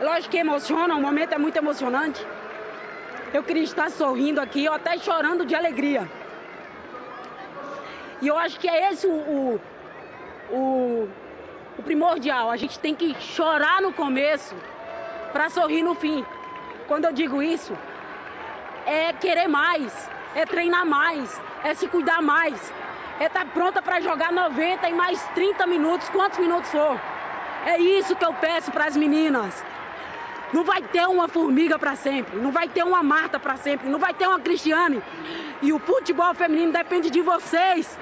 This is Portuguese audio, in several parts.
Lógico que emociona, o momento é muito emocionante. Eu queria estar sorrindo aqui, ou até chorando de alegria. E eu acho que é esse o, o, o, o primordial. A gente tem que chorar no começo para sorrir no fim. Quando eu digo isso, é querer mais, é treinar mais, é se cuidar mais, é estar tá pronta para jogar 90 e mais 30 minutos, quantos minutos for. É isso que eu peço para as meninas. Não vai ter uma formiga para sempre, não vai ter uma Marta para sempre, não vai ter uma Cristiane. E o futebol feminino depende de vocês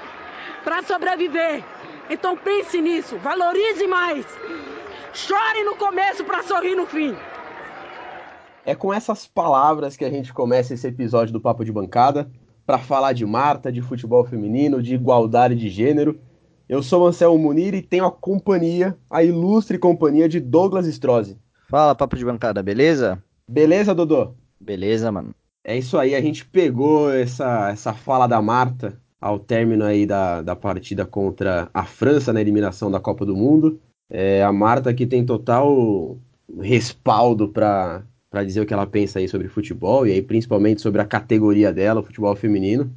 para sobreviver. Então pense nisso, valorize mais. Chore no começo para sorrir no fim. É com essas palavras que a gente começa esse episódio do Papo de Bancada para falar de Marta, de futebol feminino, de igualdade de gênero. Eu sou Anselmo Munir e tenho a companhia, a ilustre companhia de Douglas Strozzi. Fala, Papo de Bancada, beleza? Beleza, Dodô? Beleza, mano. É isso aí, a gente pegou essa, essa fala da Marta ao término aí da, da partida contra a França na eliminação da Copa do Mundo. É, a Marta que tem total respaldo para dizer o que ela pensa aí sobre futebol e aí principalmente sobre a categoria dela, o futebol feminino.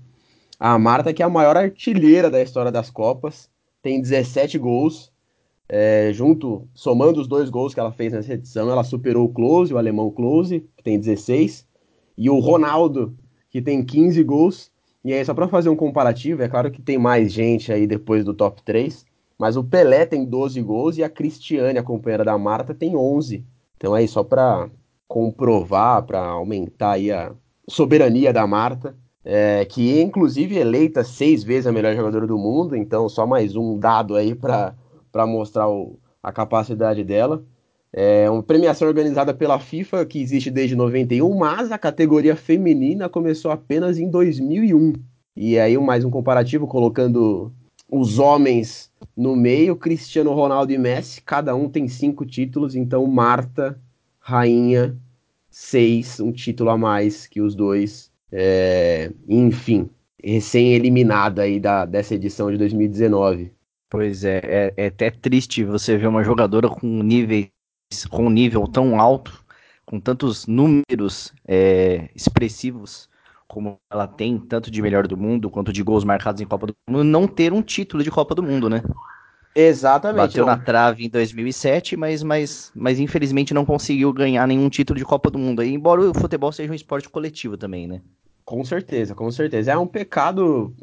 A Marta que é a maior artilheira da história das Copas, tem 17 gols, é, junto, somando os dois gols que ela fez nessa edição, ela superou o Close, o alemão Close, que tem 16, e o Ronaldo, que tem 15 gols, e aí, só para fazer um comparativo, é claro que tem mais gente aí depois do top 3, mas o Pelé tem 12 gols e a Cristiane, a companheira da Marta, tem 11. Então aí, só para comprovar, para aumentar aí a soberania da Marta, é, que inclusive eleita seis vezes a melhor jogadora do mundo, então só mais um dado aí para mostrar o, a capacidade dela. É uma premiação organizada pela FIFA que existe desde 91, mas a categoria feminina começou apenas em 2001. E aí mais um comparativo colocando os homens no meio, Cristiano Ronaldo e Messi, cada um tem cinco títulos, então Marta, rainha, seis, um título a mais que os dois. É, enfim, recém-eliminada aí da, dessa edição de 2019. Pois é, é, é até triste você ver uma jogadora com níveis com um nível tão alto, com tantos números é, expressivos como ela tem, tanto de melhor do mundo quanto de gols marcados em Copa do Mundo, não ter um título de Copa do Mundo, né? Exatamente. Bateu não. na trave em 2007, mas, mas, mas infelizmente não conseguiu ganhar nenhum título de Copa do Mundo. Embora o futebol seja um esporte coletivo também, né? Com certeza, com certeza. É um pecado,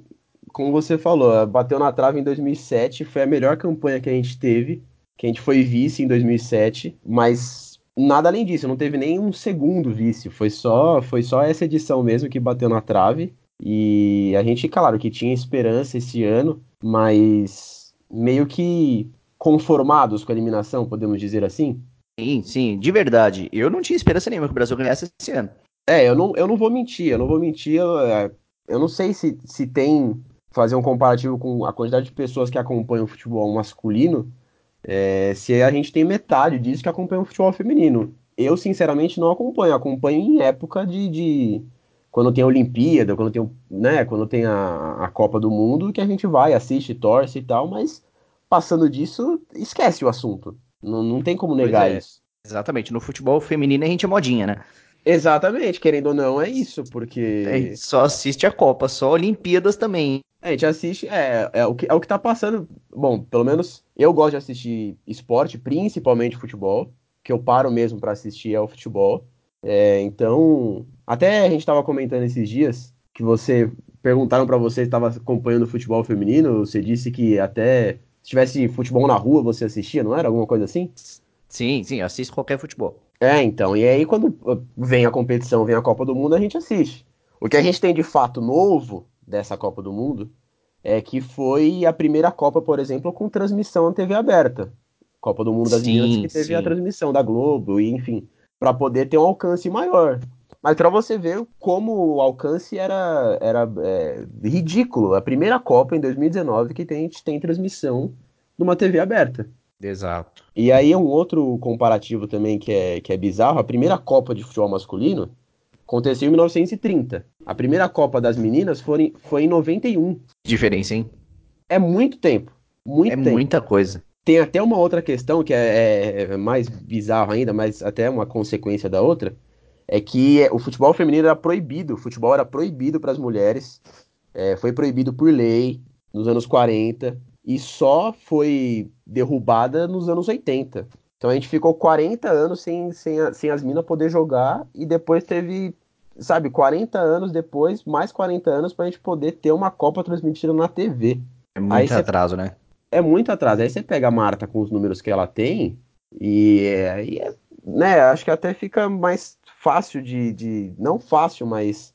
como você falou, bateu na trave em 2007, foi a melhor campanha que a gente teve que a gente foi vice em 2007, mas nada além disso, não teve nem um segundo vice, foi só, foi só essa edição mesmo que bateu na trave. E a gente, claro, que tinha esperança esse ano, mas meio que conformados com a eliminação, podemos dizer assim? Sim, sim, de verdade. Eu não tinha esperança nenhuma que o Brasil ganhasse esse ano. É, eu não, eu não vou mentir, eu não vou mentir. Eu, é, eu não sei se, se tem fazer um comparativo com a quantidade de pessoas que acompanham o futebol masculino, é, se a gente tem metade disso que acompanha o futebol feminino. Eu, sinceramente, não acompanho. Acompanho em época de, de quando tem a Olimpíada, quando tem, né, quando tem a, a Copa do Mundo, que a gente vai, assiste, torce e tal, mas passando disso, esquece o assunto. Não, não tem como negar é. isso. Exatamente. No futebol feminino a gente é modinha, né? Exatamente, querendo ou não, é isso, porque. É, só assiste a Copa, só Olimpíadas também. A gente assiste, é, é, o que, é o que tá passando. Bom, pelo menos eu gosto de assistir esporte, principalmente futebol. Que eu paro mesmo para assistir é o futebol. É, então, até a gente tava comentando esses dias que você perguntaram para você se estava acompanhando o futebol feminino. Você disse que até se tivesse futebol na rua você assistia, não era? Alguma coisa assim? Sim, sim, assisto qualquer futebol. É, então. E aí, quando vem a competição, vem a Copa do Mundo, a gente assiste. O que a gente tem de fato novo dessa Copa do Mundo é que foi a primeira Copa, por exemplo, com transmissão na TV aberta. Copa do Mundo das sim, Meninas que teve sim. a transmissão da Globo, e enfim, para poder ter um alcance maior. Mas para você ver como o alcance era, era é, ridículo. A primeira Copa em 2019 que tem, a gente tem transmissão numa TV aberta. Exato. E aí é um outro comparativo também que é, que é bizarro. A primeira Copa de futebol masculino aconteceu em 1930. A primeira Copa das Meninas foi em, foi em 91. Diferença, hein? É muito tempo. Muito é tempo. muita coisa. tem até uma outra questão que é, é mais bizarro ainda, mas até uma consequência da outra, é que o futebol feminino era proibido, o futebol era proibido para as mulheres, é, foi proibido por lei nos anos 40 e só foi derrubada nos anos 80. Então a gente ficou 40 anos sem, sem, a, sem as minas poder jogar e depois teve, sabe, 40 anos depois, mais 40 anos para a gente poder ter uma Copa transmitida na TV. É muito Aí atraso, cê... né? É muito atraso. Aí você pega a Marta com os números que ela tem e, e é, né, acho que até fica mais fácil de, de. Não fácil, mas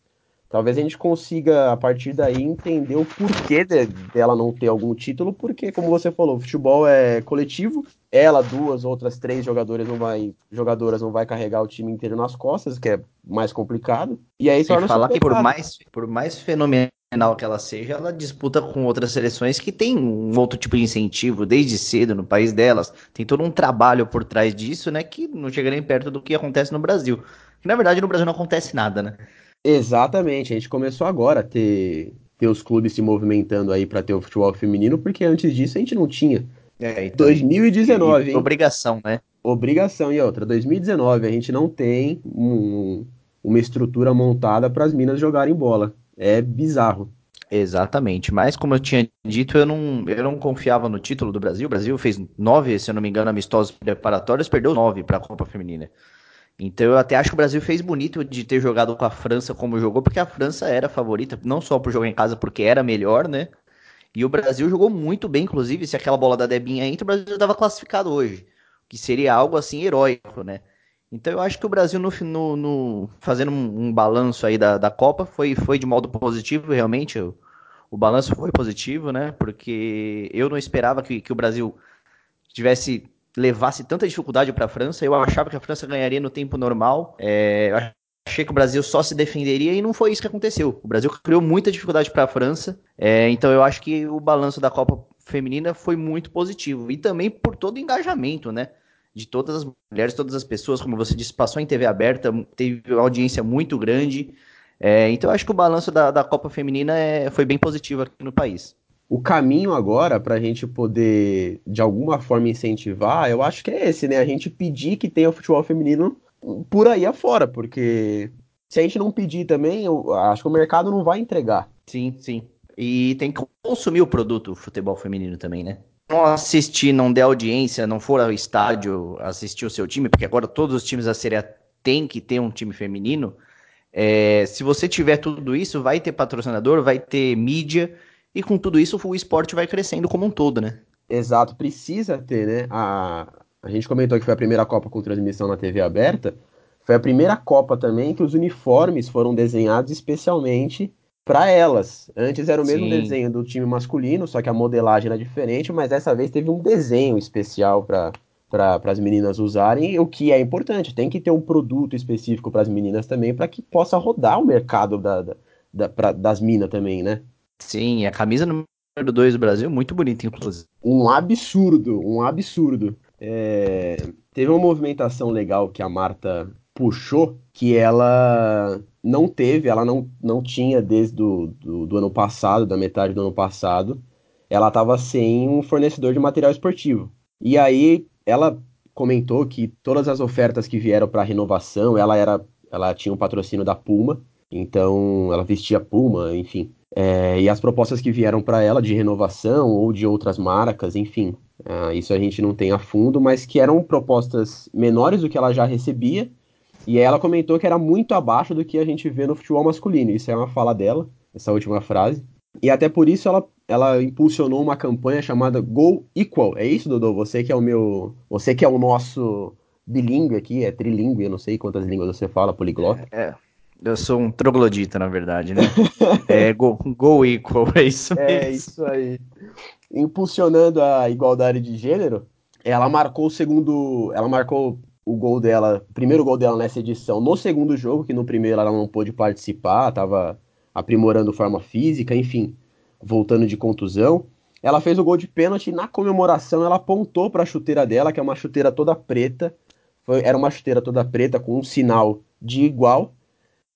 talvez a gente consiga, a partir daí, entender o porquê de, dela não ter algum título, porque, como você falou, o futebol é coletivo, ela, duas, outras três jogadoras não vai, jogadoras não vai carregar o time inteiro nas costas, que é mais complicado. E aí só falar que por mais, por mais fenomenal que ela seja, ela disputa com outras seleções que tem um outro tipo de incentivo desde cedo no país delas. Tem todo um trabalho por trás disso, né, que não chega nem perto do que acontece no Brasil. Que na verdade no Brasil não acontece nada, né? Exatamente, a gente começou agora a ter, ter os clubes se movimentando aí para ter o futebol feminino, porque antes disso a gente não tinha. É, então, 2019, hein? Obrigação, né? Obrigação e outra, 2019 a gente não tem um, uma estrutura montada para as minas jogarem bola. É bizarro. Exatamente, mas como eu tinha dito, eu não, eu não confiava no título do Brasil. O Brasil fez nove, se eu não me engano, amistosos preparatórios, perdeu nove para a Copa Feminina. Então eu até acho que o Brasil fez bonito de ter jogado com a França como jogou, porque a França era a favorita, não só por jogar em casa, porque era melhor, né? E o Brasil jogou muito bem, inclusive, se aquela bola da Debinha entra, o Brasil estava classificado hoje. Que seria algo assim heróico, né? Então eu acho que o Brasil, no, no, no fazendo um, um, balanço aí da, da Copa, foi, foi de modo positivo, realmente. O, o balanço foi positivo, né? Porque eu não esperava que, que o Brasil tivesse levasse tanta dificuldade para a França. Eu achava que a França ganharia no tempo normal. É, eu achei que o Brasil só se defenderia e não foi isso que aconteceu. O Brasil criou muita dificuldade para a França. É, então eu acho que o balanço da Copa Feminina foi muito positivo. E também por todo o engajamento, né? De todas as mulheres, todas as pessoas, como você disse, passou em TV aberta, teve uma audiência muito grande. É, então eu acho que o balanço da, da Copa Feminina é, foi bem positivo aqui no país o caminho agora para a gente poder, de alguma forma, incentivar, eu acho que é esse, né? A gente pedir que tenha futebol feminino por aí afora, porque se a gente não pedir também, eu acho que o mercado não vai entregar. Sim, sim. E tem que consumir o produto o futebol feminino também, né? Não assistir, não der audiência, não for ao estádio assistir o seu time, porque agora todos os times da Série A têm que ter um time feminino. É, se você tiver tudo isso, vai ter patrocinador, vai ter mídia e com tudo isso, o esporte vai crescendo como um todo, né? Exato, precisa ter, né? A, a gente comentou que foi a primeira Copa com transmissão na TV aberta. Foi a primeira Copa também que os uniformes foram desenhados especialmente para elas. Antes era o mesmo Sim. desenho do time masculino, só que a modelagem era diferente, mas dessa vez teve um desenho especial para para as meninas usarem, o que é importante. Tem que ter um produto específico para as meninas também, para que possa rodar o mercado da, da, da pra, das minas também, né? Sim, a camisa número 2 do Brasil, muito bonita, inclusive. Um absurdo, um absurdo. É... Teve uma movimentação legal que a Marta puxou, que ela não teve, ela não, não tinha desde do, do, do ano passado, da metade do ano passado, ela estava sem um fornecedor de material esportivo. E aí ela comentou que todas as ofertas que vieram para renovação, ela era, ela tinha um patrocínio da Puma, então ela vestia Puma, enfim. É, e as propostas que vieram para ela de renovação ou de outras marcas, enfim, uh, isso a gente não tem a fundo, mas que eram propostas menores do que ela já recebia. E ela comentou que era muito abaixo do que a gente vê no futebol masculino. Isso é uma fala dela, essa última frase. E até por isso ela, ela impulsionou uma campanha chamada Go Equal. É isso, Dodô? Você que é o meu. Você que é o nosso bilíngue aqui, é trilingue, eu não sei quantas línguas você fala, poliglota. É, é. Eu sou um troglodita, na verdade, né? é go, go equal, é isso é mesmo. É isso aí. Impulsionando a igualdade de gênero, ela marcou o segundo. Ela marcou o gol dela, o primeiro gol dela nessa edição no segundo jogo, que no primeiro ela não pôde participar, estava aprimorando forma física, enfim, voltando de contusão. Ela fez o gol de pênalti na comemoração ela apontou para a chuteira dela, que é uma chuteira toda preta. Foi, era uma chuteira toda preta com um sinal de igual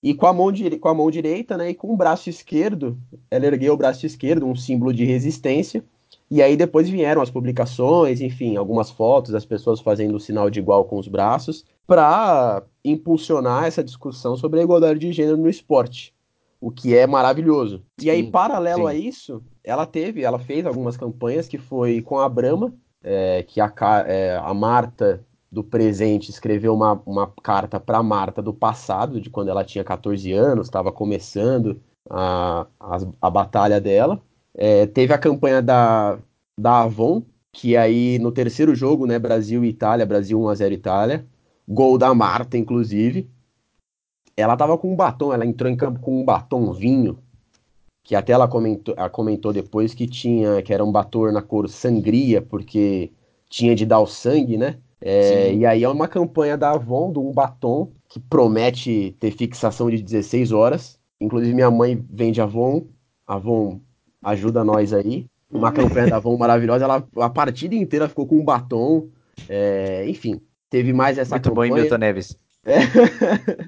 e com a, mão com a mão direita, né, e com o braço esquerdo, ela ergueu o braço esquerdo, um símbolo de resistência, E aí depois vieram as publicações, enfim, algumas fotos das pessoas fazendo o sinal de igual com os braços, para impulsionar essa discussão sobre a igualdade de gênero no esporte, o que é maravilhoso. Sim, e aí, paralelo sim. a isso, ela teve, ela fez algumas campanhas que foi com a Brahma, é, que a, é, a Marta do presente escreveu uma, uma carta para Marta do passado, de quando ela tinha 14 anos, estava começando a, a, a, batalha dela. É, teve a campanha da, da Avon, que aí no terceiro jogo, né, Brasil e Itália, Brasil 1x0 Itália, gol da Marta, inclusive. Ela tava com um batom, ela entrou em campo com um batom vinho, que até ela comentou, ela comentou depois que tinha, que era um batom na cor sangria, porque tinha de dar o sangue, né? É, e aí é uma campanha da Avon, do um batom, que promete ter fixação de 16 horas. Inclusive minha mãe vende Avon, Avon ajuda nós aí. Uma campanha da Avon maravilhosa, ela a partida inteira ficou com um batom. É, enfim, teve mais essa Muito campanha. bom, hein, Milton Neves? É.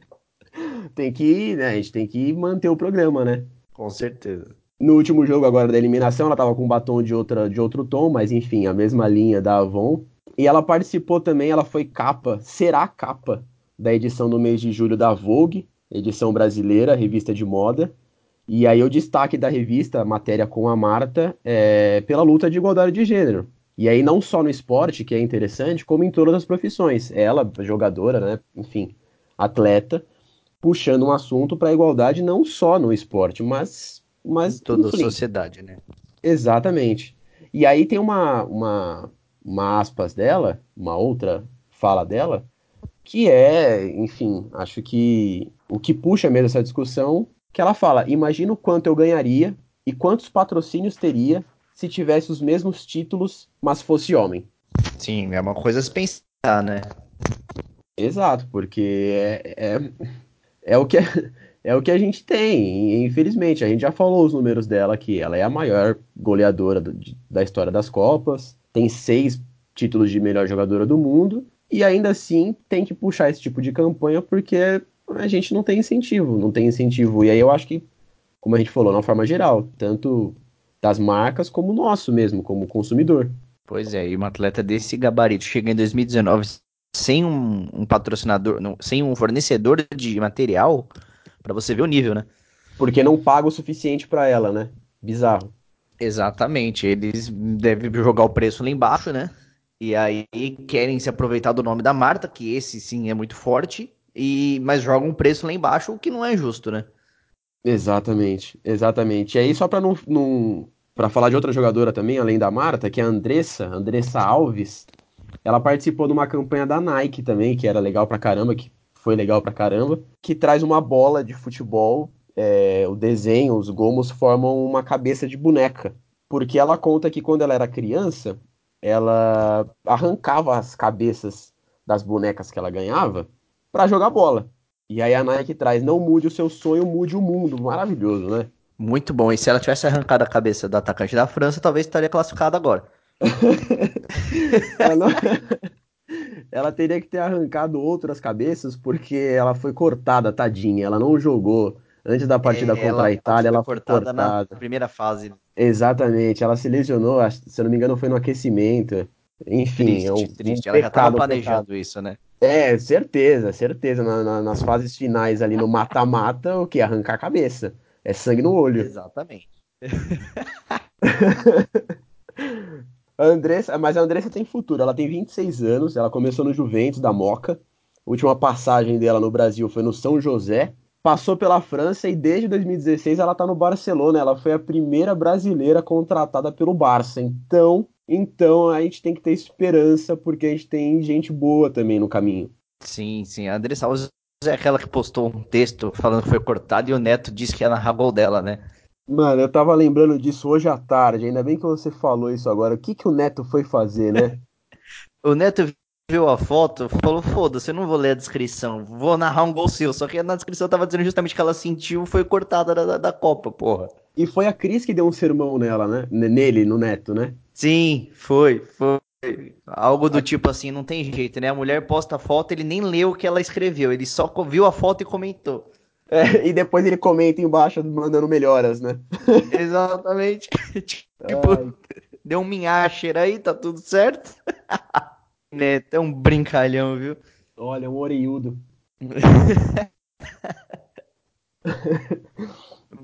tem que, né, a gente tem que manter o programa, né? Com certeza. No último jogo agora da eliminação, ela tava com um batom de, outra, de outro tom, mas enfim, a mesma linha da Avon. E ela participou também, ela foi capa, será capa da edição do mês de julho da Vogue, edição brasileira, revista de moda. E aí o destaque da revista, matéria com a Marta, é pela luta de igualdade de gênero. E aí não só no esporte, que é interessante, como em todas as profissões. Ela, jogadora, né, enfim, atleta, puxando um assunto para a igualdade não só no esporte, mas... mas em toda a sociedade, né? Exatamente. E aí tem uma, uma, uma aspas dela, uma outra fala dela, que é, enfim, acho que o que puxa mesmo essa discussão que ela fala: imagina o quanto eu ganharia e quantos patrocínios teria se tivesse os mesmos títulos, mas fosse homem. Sim, é uma coisa a se pensar, né? Exato, porque é, é, é, o que é o que a gente tem, infelizmente. A gente já falou os números dela aqui. Ela é a maior goleadora do, de, da história das Copas, tem seis títulos de melhor jogadora do mundo, e ainda assim tem que puxar esse tipo de campanha porque a gente não tem incentivo, não tem incentivo. E aí eu acho que, como a gente falou, na forma geral, tanto das marcas como nosso mesmo, como consumidor. Pois é, e um atleta desse gabarito chega em 2019 sem um, um patrocinador, não, sem um fornecedor de material, para você ver o nível, né? Porque não paga o suficiente para ela, né? Bizarro. Exatamente, eles devem jogar o preço lá embaixo, né? E aí querem se aproveitar do nome da Marta, que esse sim é muito forte, e mas joga um preço lá embaixo, o que não é justo, né? Exatamente, exatamente. E aí, só para não, não para falar de outra jogadora também, além da Marta, que é a Andressa, Andressa Alves, ela participou de uma campanha da Nike também, que era legal pra caramba, que foi legal pra caramba, que traz uma bola de futebol, é, o desenho, os gomos formam uma cabeça de boneca. Porque ela conta que quando ela era criança, ela arrancava as cabeças das bonecas que ela ganhava para jogar bola. E aí a Nike traz, não mude o seu sonho, mude o mundo. Maravilhoso, né? Muito bom. E se ela tivesse arrancado a cabeça do atacante da França, talvez estaria classificada agora. ela, não... ela, teria que ter arrancado outras cabeças, porque ela foi cortada, tadinha. Ela não jogou. Antes da partida é, contra ela, a Itália, ela foi cortada, cortada na primeira fase. Exatamente. Ela se lesionou, se eu não me engano, foi no aquecimento. Enfim, triste, é um, triste. Um ela pecado, já estava planejando isso, né? É, certeza, certeza. Na, na, nas fases finais ali no mata-mata, o que? Arrancar a cabeça. É sangue no olho. Exatamente. a Andressa, mas a Andressa tem futuro. Ela tem 26 anos, ela começou no Juventus da Moca. A última passagem dela no Brasil foi no São José. Passou pela França e desde 2016 ela tá no Barcelona. Ela foi a primeira brasileira contratada pelo Barça. Então, então a gente tem que ter esperança, porque a gente tem gente boa também no caminho. Sim, sim. A Andressa é aquela que postou um texto falando que foi cortado e o Neto disse que ia narrar gol dela, né? Mano, eu tava lembrando disso hoje à tarde, ainda bem que você falou isso agora. O que, que o Neto foi fazer, né? o Neto viu a foto, falou: foda-se, eu não vou ler a descrição, vou narrar um gol seu. Só que na descrição tava dizendo justamente que ela sentiu foi cortada da, da Copa, porra. E foi a Cris que deu um sermão nela, né? Nele, no Neto, né? Sim, foi, foi. Algo do tipo assim, não tem jeito, né? A mulher posta a foto, ele nem leu o que ela escreveu, ele só viu a foto e comentou. É, e depois ele comenta embaixo mandando melhoras, né? Exatamente. tipo, Deu um minhacher aí, tá tudo certo. Neto é um brincalhão, viu? Olha, um oreiudo.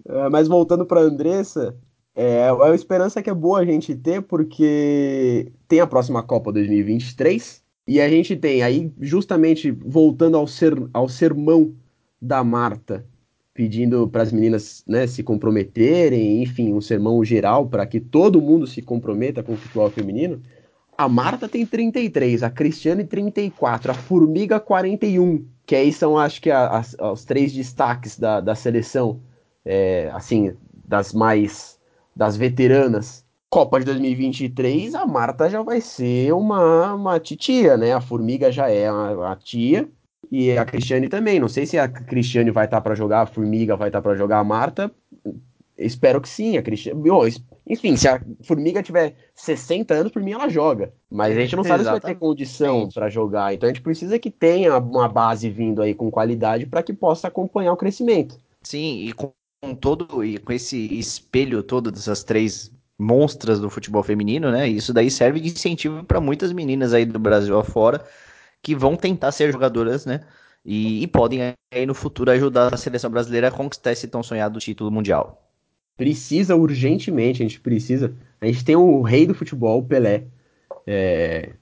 É, mas voltando para Andressa, é, a esperança que é boa a gente ter, porque tem a próxima Copa 2023, e a gente tem aí, justamente voltando ao, ser, ao sermão da Marta, pedindo para as meninas né, se comprometerem, enfim, um sermão geral para que todo mundo se comprometa com o futebol feminino. A Marta tem 33, a Cristiane 34, a Formiga 41, que aí são, acho que, as, os três destaques da, da seleção, é, assim, das mais, das veteranas. Copa de 2023, a Marta já vai ser uma, uma titia, né? A Formiga já é a, a tia, e a Cristiane também. Não sei se a Cristiane vai estar tá para jogar, a Formiga vai estar tá para jogar a Marta. Espero que sim, a Cristiane. Enfim, se a Formiga tiver 60 anos, por mim ela joga. Mas a gente não sabe Exatamente. se vai ter condição para jogar. Então a gente precisa que tenha uma base vindo aí com qualidade para que possa acompanhar o crescimento. Sim, e com todo e com esse espelho todo dessas três monstras do futebol feminino, né? Isso daí serve de incentivo para muitas meninas aí do Brasil afora que vão tentar ser jogadoras, né? E, e, podem aí no futuro ajudar a seleção brasileira a conquistar esse tão sonhado título mundial. Precisa urgentemente, a gente precisa. A gente tem o rei do futebol, o Pelé, é,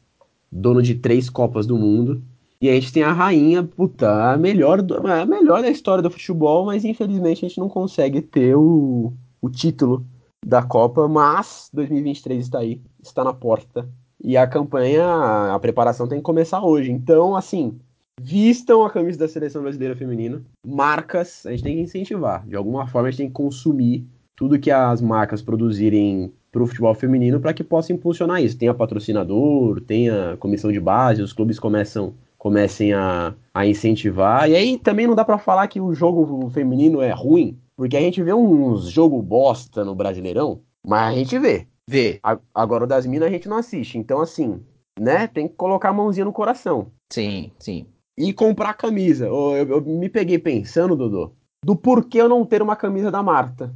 dono de três Copas do Mundo. E a gente tem a rainha, puta, a melhor, a melhor da história do futebol, mas infelizmente a gente não consegue ter o, o título da Copa. Mas 2023 está aí, está na porta. E a campanha, a preparação tem que começar hoje. Então, assim, vistam a camisa da seleção brasileira feminina. Marcas, a gente tem que incentivar. De alguma forma, a gente tem que consumir tudo que as marcas produzirem para o futebol feminino para que possa impulsionar isso. Tem a patrocinador, tem a comissão de base, os clubes começam comecem a, a incentivar. E aí também não dá para falar que o jogo feminino é ruim, porque a gente vê uns jogo bosta no Brasileirão, mas a gente vê. Vê. Agora o das minas a gente não assiste. Então, assim, né? Tem que colocar a mãozinha no coração. Sim, sim. E comprar camisa. Eu, eu, eu me peguei pensando, Dodô, do porquê eu não ter uma camisa da Marta.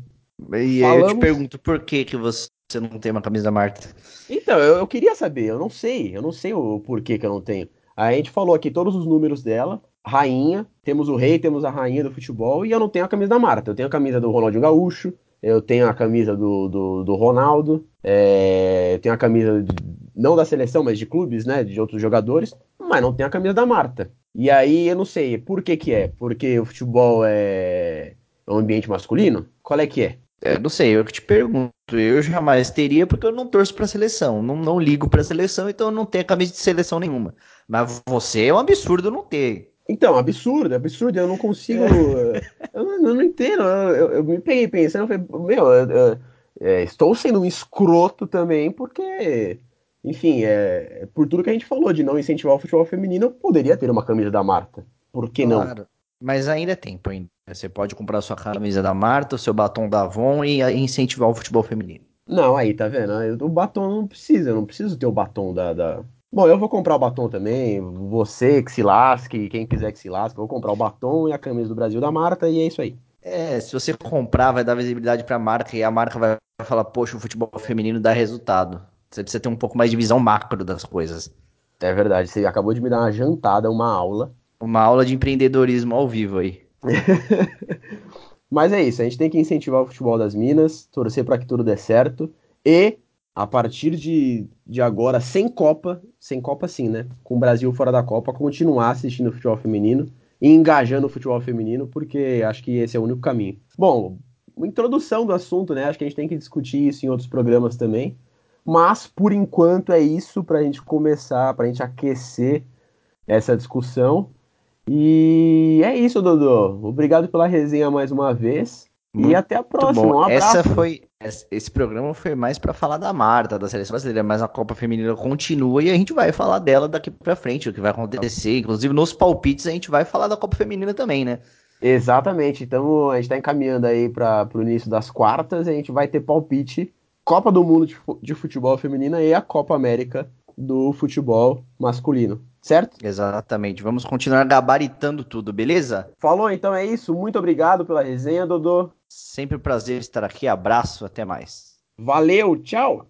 E Falamos... eu te pergunto, por que, que você não tem uma camisa da Marta? Então, eu, eu queria saber, eu não sei, eu não sei o porquê que eu não tenho. A gente falou aqui todos os números dela, rainha, temos o rei, temos a rainha do futebol, e eu não tenho a camisa da Marta. Eu tenho a camisa do Ronaldinho Gaúcho, eu tenho a camisa do, do, do Ronaldo, é, eu tenho a camisa de, não da seleção, mas de clubes, né, de outros jogadores, mas não tenho a camisa da Marta. E aí eu não sei por que que é, porque o futebol é um ambiente masculino? Qual é que é? Eu não sei, eu que te pergunto. Eu jamais teria, porque eu não torço pra seleção. Não, não ligo pra seleção, então eu não tenho camisa de seleção nenhuma. Mas você é um absurdo não ter. Então, absurdo, absurdo, eu não consigo. É. eu, não, eu, não, entendo. Eu, eu, me peguei pensando, eu falei, meu, eu, é, estou sendo um escroto também, porque, enfim, é, por tudo que a gente falou de não incentivar o futebol feminino, eu poderia ter uma camisa da Marta. Por que claro. não? Mas ainda é tempo ainda. Você pode comprar sua camisa da Marta, o seu batom da Avon e incentivar o futebol feminino. Não, aí, tá vendo? O batom não precisa, eu não preciso ter o batom da, da, Bom, eu vou comprar o batom também. Você que se lasque, quem quiser que se lasque, eu vou comprar o batom e a camisa do Brasil da Marta e é isso aí. É, se você comprar, vai dar visibilidade para a marca e a marca vai falar: Poxa, o futebol feminino dá resultado. Você precisa ter um pouco mais de visão macro das coisas. É verdade, você acabou de me dar uma jantada, uma aula. Uma aula de empreendedorismo ao vivo aí. Mas é isso, a gente tem que incentivar o futebol das Minas, torcer para que tudo dê certo e a partir de, de agora, sem Copa, sem Copa sim, né? Com o Brasil fora da Copa, continuar assistindo o futebol feminino e engajando o futebol feminino, porque acho que esse é o único caminho. Bom, introdução do assunto, né? Acho que a gente tem que discutir isso em outros programas também. Mas, por enquanto, é isso para a gente começar, para a gente aquecer essa discussão. E é isso, Dodô. Obrigado pela resenha mais uma vez. Muito e até a próxima. Um abraço. Essa foi, esse programa foi mais para falar da Marta, da seleção brasileira, mas a Copa Feminina continua e a gente vai falar dela daqui para frente, o que vai acontecer. Inclusive, nos palpites, a gente vai falar da Copa Feminina também, né? Exatamente. Então, a gente está encaminhando aí para o início das quartas, a gente vai ter palpite Copa do Mundo de Futebol Feminina e a Copa América do futebol masculino, certo? Exatamente. Vamos continuar gabaritando tudo, beleza? Falou, então é isso. Muito obrigado pela resenha, Dodô. Sempre um prazer estar aqui. Abraço, até mais. Valeu, tchau!